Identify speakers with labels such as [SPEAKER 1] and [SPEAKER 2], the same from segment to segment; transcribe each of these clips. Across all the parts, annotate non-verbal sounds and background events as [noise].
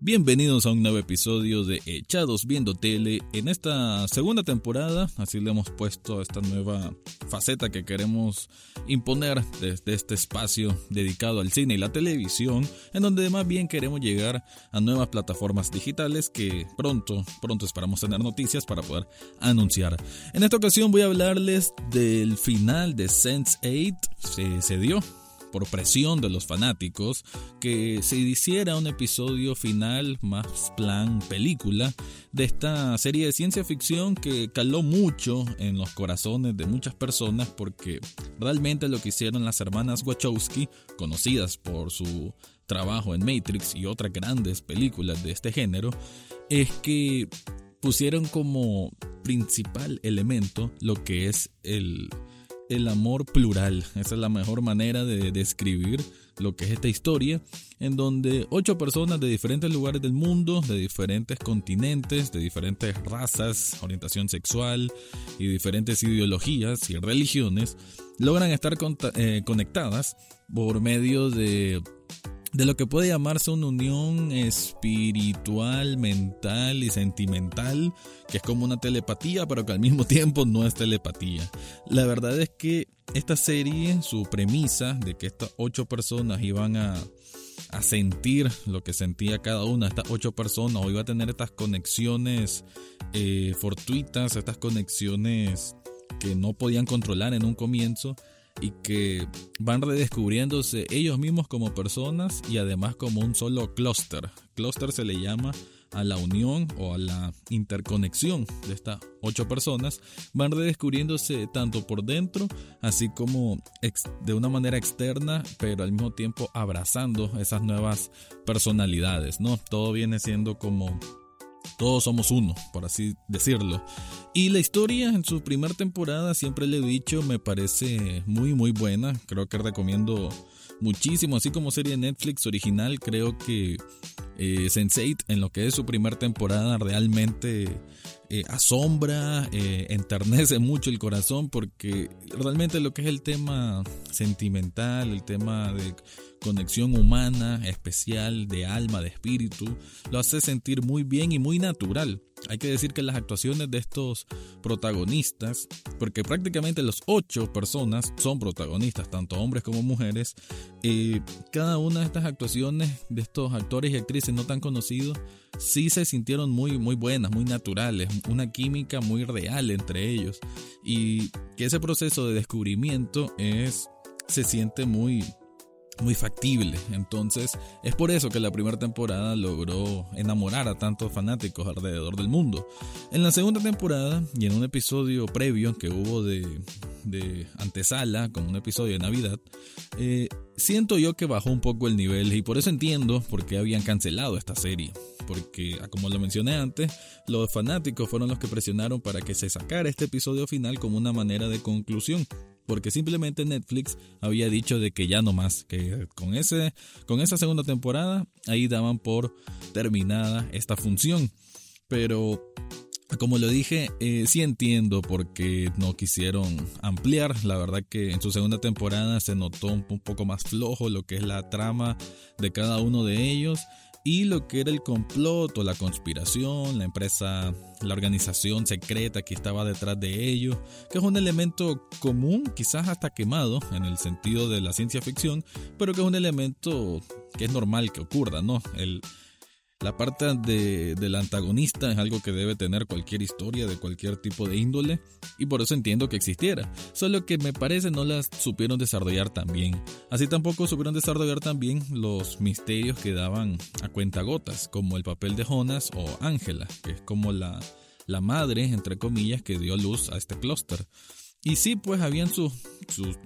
[SPEAKER 1] Bienvenidos a un nuevo episodio de Echados Viendo Tele. En esta segunda temporada, así le hemos puesto esta nueva faceta que queremos imponer desde este espacio dedicado al cine y la televisión, en donde más bien queremos llegar a nuevas plataformas digitales que pronto, pronto esperamos tener noticias para poder anunciar. En esta ocasión voy a hablarles del final de Sense8. Se, se dio por presión de los fanáticos, que se hiciera un episodio final más plan película de esta serie de ciencia ficción que caló mucho en los corazones de muchas personas porque realmente lo que hicieron las hermanas Wachowski, conocidas por su trabajo en Matrix y otras grandes películas de este género, es que pusieron como principal elemento lo que es el el amor plural. Esa es la mejor manera de describir lo que es esta historia, en donde ocho personas de diferentes lugares del mundo, de diferentes continentes, de diferentes razas, orientación sexual y diferentes ideologías y religiones, logran estar eh, conectadas por medio de de lo que puede llamarse una unión espiritual, mental y sentimental, que es como una telepatía, pero que al mismo tiempo no es telepatía. La verdad es que esta serie, su premisa de que estas ocho personas iban a, sentir lo que sentía cada una estas ocho personas, o iba a tener estas conexiones eh, fortuitas, estas conexiones que no podían controlar en un comienzo, y que van redescubriéndose ellos mismos como personas y además como un solo clúster. Clúster se le llama a la unión o a la interconexión de estas ocho personas, van redescubriéndose tanto por dentro, así como de una manera externa, pero al mismo tiempo abrazando esas nuevas personalidades, ¿no? Todo viene siendo como todos somos uno, por así decirlo. Y la historia en su primera temporada, siempre le he dicho, me parece muy muy buena. Creo que recomiendo muchísimo, así como serie Netflix original, creo que eh, Sense8 en lo que es su primera temporada realmente eh, asombra, eh, enternece [laughs] mucho el corazón porque realmente lo que es el tema sentimental, el tema de conexión humana, especial, de alma, de espíritu, lo hace sentir muy bien y muy natural. Hay que decir que las actuaciones de estos protagonistas, porque prácticamente los ocho personas son protagonistas, tanto hombres como mujeres, eh, cada una de estas actuaciones de estos actores y actrices no tan conocidos, sí se sintieron muy, muy buenas, muy naturales, una química muy real entre ellos. Y que ese proceso de descubrimiento es, se siente muy, muy factible. Entonces, es por eso que la primera temporada logró enamorar a tantos fanáticos alrededor del mundo. En la segunda temporada, y en un episodio previo que hubo de, de antesala, como un episodio de Navidad, eh, siento yo que bajó un poco el nivel y por eso entiendo por qué habían cancelado esta serie. Porque, ah, como lo mencioné antes, los fanáticos fueron los que presionaron para que se sacara este episodio final como una manera de conclusión porque simplemente Netflix había dicho de que ya no más, que con, ese, con esa segunda temporada ahí daban por terminada esta función. Pero como lo dije, eh, sí entiendo porque no quisieron ampliar. La verdad que en su segunda temporada se notó un poco más flojo lo que es la trama de cada uno de ellos y lo que era el complot o la conspiración, la empresa, la organización secreta que estaba detrás de ello, que es un elemento común, quizás hasta quemado en el sentido de la ciencia ficción, pero que es un elemento que es normal que ocurra, ¿no? El, la parte de, del antagonista es algo que debe tener cualquier historia de cualquier tipo de índole y por eso entiendo que existiera. Solo que me parece no las supieron desarrollar tan bien. Así tampoco supieron desarrollar tan bien los misterios que daban a cuentagotas, como el papel de Jonas o Ángela, que es como la, la madre, entre comillas, que dio luz a este clúster. Y sí, pues habían sus, sus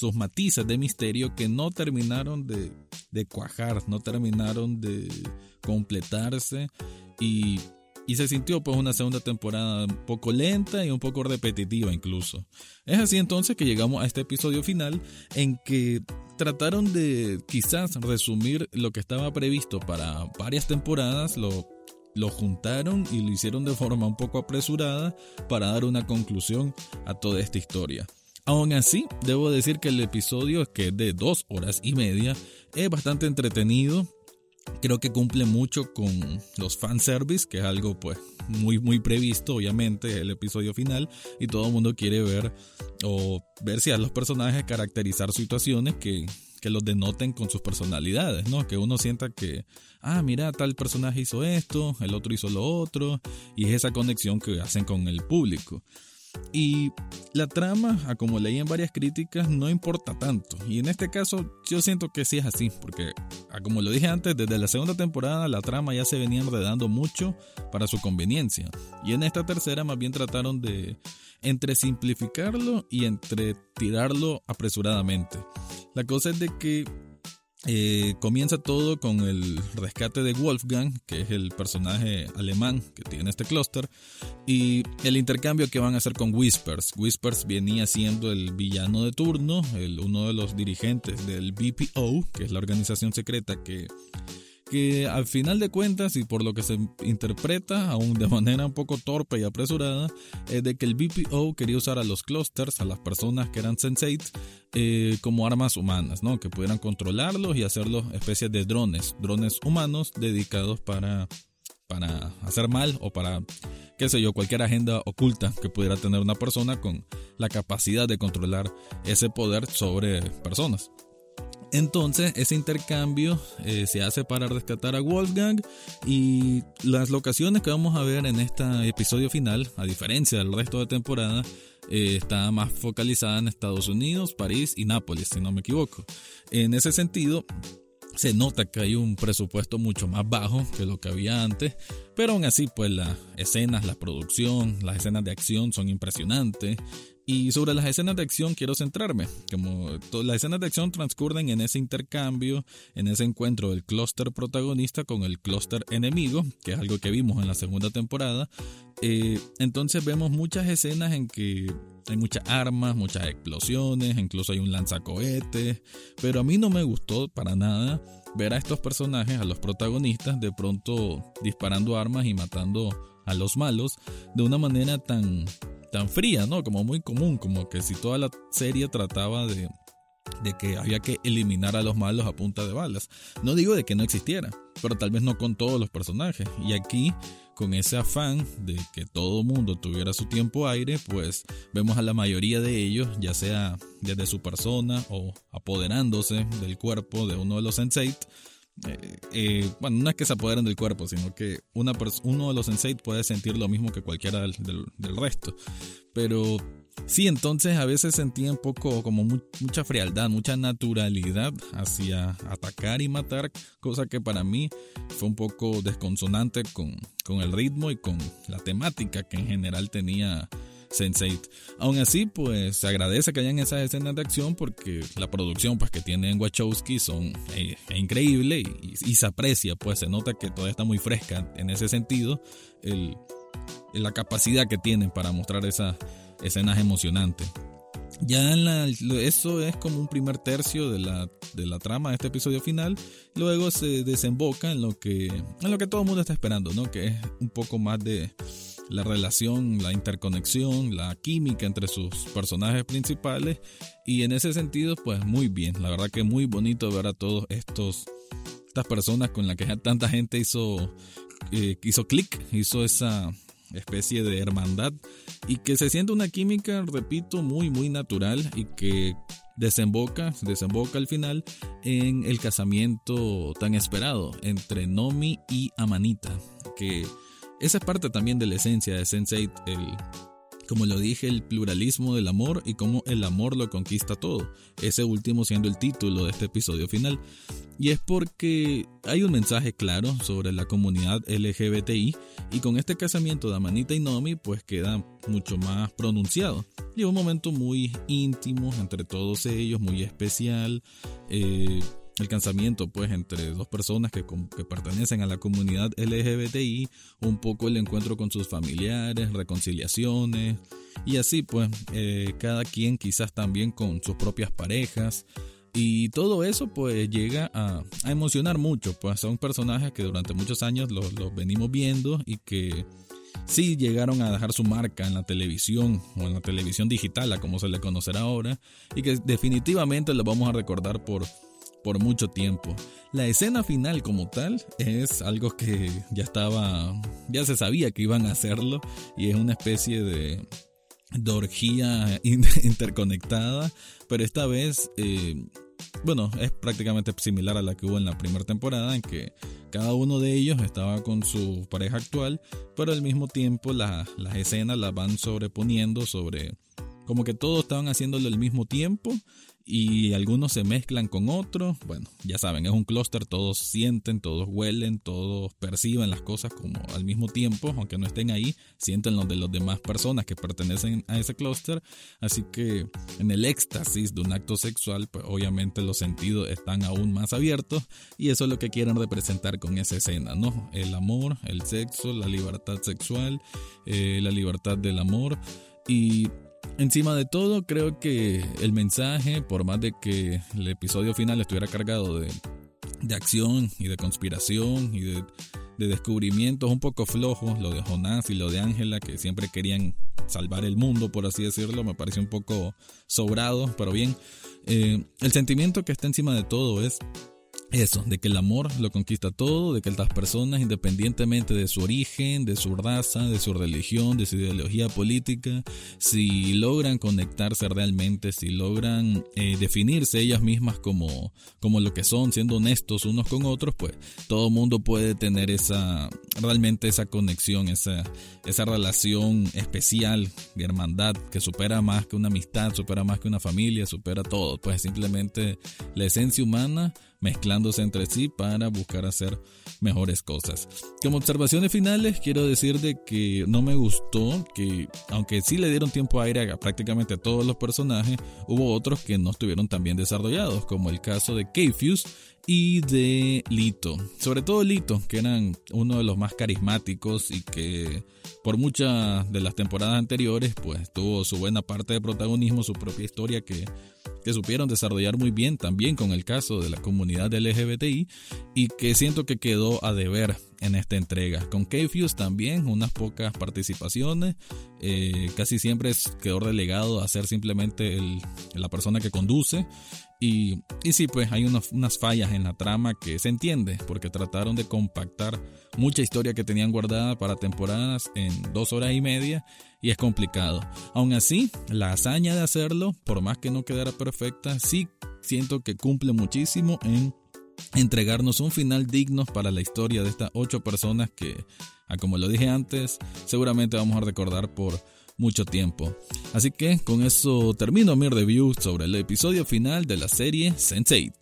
[SPEAKER 1] sus matices de misterio que no terminaron de, de cuajar, no terminaron de completarse y, y se sintió pues una segunda temporada un poco lenta y un poco repetitiva incluso. Es así entonces que llegamos a este episodio final en que trataron de quizás resumir lo que estaba previsto para varias temporadas, lo lo juntaron y lo hicieron de forma un poco apresurada para dar una conclusión a toda esta historia. Aún así, debo decir que el episodio, que es de dos horas y media, es bastante entretenido. creo que cumple mucho con los fanservice, que es algo pues muy muy previsto, obviamente, el episodio final y todo el mundo quiere ver o ver si a los personajes caracterizar situaciones que que los denoten con sus personalidades, ¿no? Que uno sienta que, ah, mira, tal personaje hizo esto, el otro hizo lo otro, y es esa conexión que hacen con el público. Y la trama, como leí en varias críticas, no importa tanto. Y en este caso yo siento que sí es así, porque como lo dije antes, desde la segunda temporada la trama ya se venía enredando mucho para su conveniencia. Y en esta tercera más bien trataron de entre simplificarlo y entre tirarlo apresuradamente. La cosa es de que eh, comienza todo con el rescate de Wolfgang, que es el personaje alemán que tiene este clúster, y el intercambio que van a hacer con Whispers. Whispers venía siendo el villano de turno, el, uno de los dirigentes del BPO, que es la organización secreta que que al final de cuentas y por lo que se interpreta aún de manera un poco torpe y apresurada es de que el BPO quería usar a los clusters, a las personas que eran sensates eh, como armas humanas, ¿no? que pudieran controlarlos y hacerlos especies de drones, drones humanos dedicados para para hacer mal o para, qué sé yo, cualquier agenda oculta que pudiera tener una persona con la capacidad de controlar ese poder sobre personas. Entonces, ese intercambio eh, se hace para rescatar a Wolfgang y las locaciones que vamos a ver en este episodio final, a diferencia del resto de temporada, eh, está más focalizada en Estados Unidos, París y Nápoles, si no me equivoco. En ese sentido, se nota que hay un presupuesto mucho más bajo que lo que había antes, pero aún así, pues las escenas, la producción, las escenas de acción son impresionantes y sobre las escenas de acción quiero centrarme, como las escenas de acción transcurren en ese intercambio, en ese encuentro del clúster protagonista con el clúster enemigo, que es algo que vimos en la segunda temporada. Eh, entonces vemos muchas escenas en que hay muchas armas, muchas explosiones, incluso hay un lanzacohetes, pero a mí no me gustó para nada ver a estos personajes, a los protagonistas, de pronto disparando armas y matando a los malos de una manera tan tan fría, ¿no? Como muy común, como que si toda la serie trataba de, de que había que eliminar a los malos a punta de balas. No digo de que no existiera, pero tal vez no con todos los personajes. Y aquí, con ese afán de que todo mundo tuviera su tiempo aire, pues vemos a la mayoría de ellos, ya sea desde su persona o apoderándose del cuerpo de uno de los sensei, eh, eh, bueno, no es que se apoderen del cuerpo, sino que uno de los sensei puede sentir lo mismo que cualquiera del, resto. Pero sí, entonces a veces sentía un poco como mucha frialdad, mucha naturalidad hacia atacar y matar, cosa que para mí fue un poco desconsonante con, con el ritmo y con la temática que en general tenía Sense8. Aún así, pues se agradece que hayan esas escenas de acción porque la producción pues, que tienen Wachowski son eh, increíble y, se aprecia, pues se nota que todavía está muy fresca en ese sentido la capacidad que tienen para mostrar esas escenas emocionantes. Ya eso es como un primer tercio de la, de la trama de este episodio final. Luego se desemboca en lo que, en lo que todo el mundo está esperando, ¿no? Que es un poco más de, la relación, la interconexión, la química entre sus personajes principales. Y en ese sentido pues muy bien, la verdad que muy bonito ver a todos estos estas personas con las que tanta gente hizo eh, hizo clic, hizo esa especie de hermandad. Y que se siente una química, repito, muy muy natural y que desemboca, desemboca al final en el casamiento tan esperado entre Nomi y Amanita, que esa es parte también de la esencia de Sense8, el, como lo dije, el pluralismo del amor y cómo el amor lo conquista todo. Ese último siendo el título de este episodio final. Y es porque hay un mensaje claro sobre la comunidad LGBTI y con este casamiento de Amanita y Nomi pues queda mucho más pronunciado. Y un momento muy íntimo entre todos ellos, muy especial. Eh, el cansamiento pues entre dos personas que, pertenecen a la comunidad LGBTI, un poco el encuentro con sus familiares, reconciliaciones y así pues eh, cada quien quizás también con sus propias parejas y todo eso pues llega a, emocionar mucho pues son personajes que durante muchos años los, venimos viendo y que sí llegaron a dejar su marca en la televisión o en la televisión digital, a como se le conocerá ahora, y que definitivamente los vamos a recordar por por mucho tiempo. La escena final como tal es algo que ya estaba, ya se sabía que iban a hacerlo y es una especie de, orgía [laughs] interconectada, pero esta vez eh, bueno, es prácticamente similar a la que hubo en la primera temporada, en que cada uno de ellos estaba con su pareja actual, pero al mismo tiempo las escenas las van sobreponiendo sobre como que todos estaban haciéndolo al mismo tiempo y algunos se mezclan con otros. Bueno, ya saben, es un clúster, todos sienten, todos huelen, todos perciben las cosas como al mismo tiempo, aunque no estén ahí, sienten los de las demás personas que pertenecen a ese clúster. Así que en el éxtasis de un acto sexual, pues obviamente los sentidos están aún más abiertos y eso es lo que quieren representar con esa escena, ¿no? El amor, el sexo, la libertad sexual, eh, la libertad del amor y Encima de todo, creo que el mensaje, por más de que el episodio final estuviera cargado de, acción y de conspiración y de, descubrimientos un poco flojos, lo de Jonás y lo de Ángela, que siempre querían salvar el mundo, por así decirlo, me parece un poco sobrado, pero bien. Eh, el sentimiento que está encima de todo es eso, de que el amor lo conquista todo, de que las personas, independientemente de su origen, de su raza, de su religión, de su ideología política, si logran conectarse realmente, si logran eh, definirse ellas mismas como, como lo que son, siendo honestos unos con otros, pues todo mundo puede tener esa, realmente esa conexión, esa, esa relación especial de hermandad que supera más que una amistad, supera más que una familia, supera todo, pues simplemente la esencia humana mezclándose entre sí para buscar hacer mejores cosas. Como observaciones finales, quiero decir de que no me gustó que, aunque sí le dieron tiempo aire a prácticamente a todos los personajes, hubo otros que no estuvieron tan bien desarrollados, como el caso de Keifius y de Lito. Sobre todo Lito, que eran uno de los más carismáticos y que por muchas de las temporadas anteriores, pues tuvo su buena parte de protagonismo, su propia historia que, que supieron desarrollar muy bien también con el caso de la comunidad LGBTI y que siento que quedó a deber en esta entrega. Con K-Fuse también unas pocas participaciones, eh, casi siempre quedó relegado a ser simplemente la persona que conduce y, sí, pues hay unas fallas en la trama que se entiende, porque trataron de compactar mucha historia que tenían guardada para temporadas en dos horas y media y es complicado. Aún así, la hazaña de hacerlo, por más que no quedara perfecta, sí siento que cumple muchísimo en entregarnos un final digno para la historia de estas ocho personas que, como lo dije antes, seguramente vamos a recordar por mucho tiempo. Así que con eso termino mi review sobre el episodio final de la serie Sense8.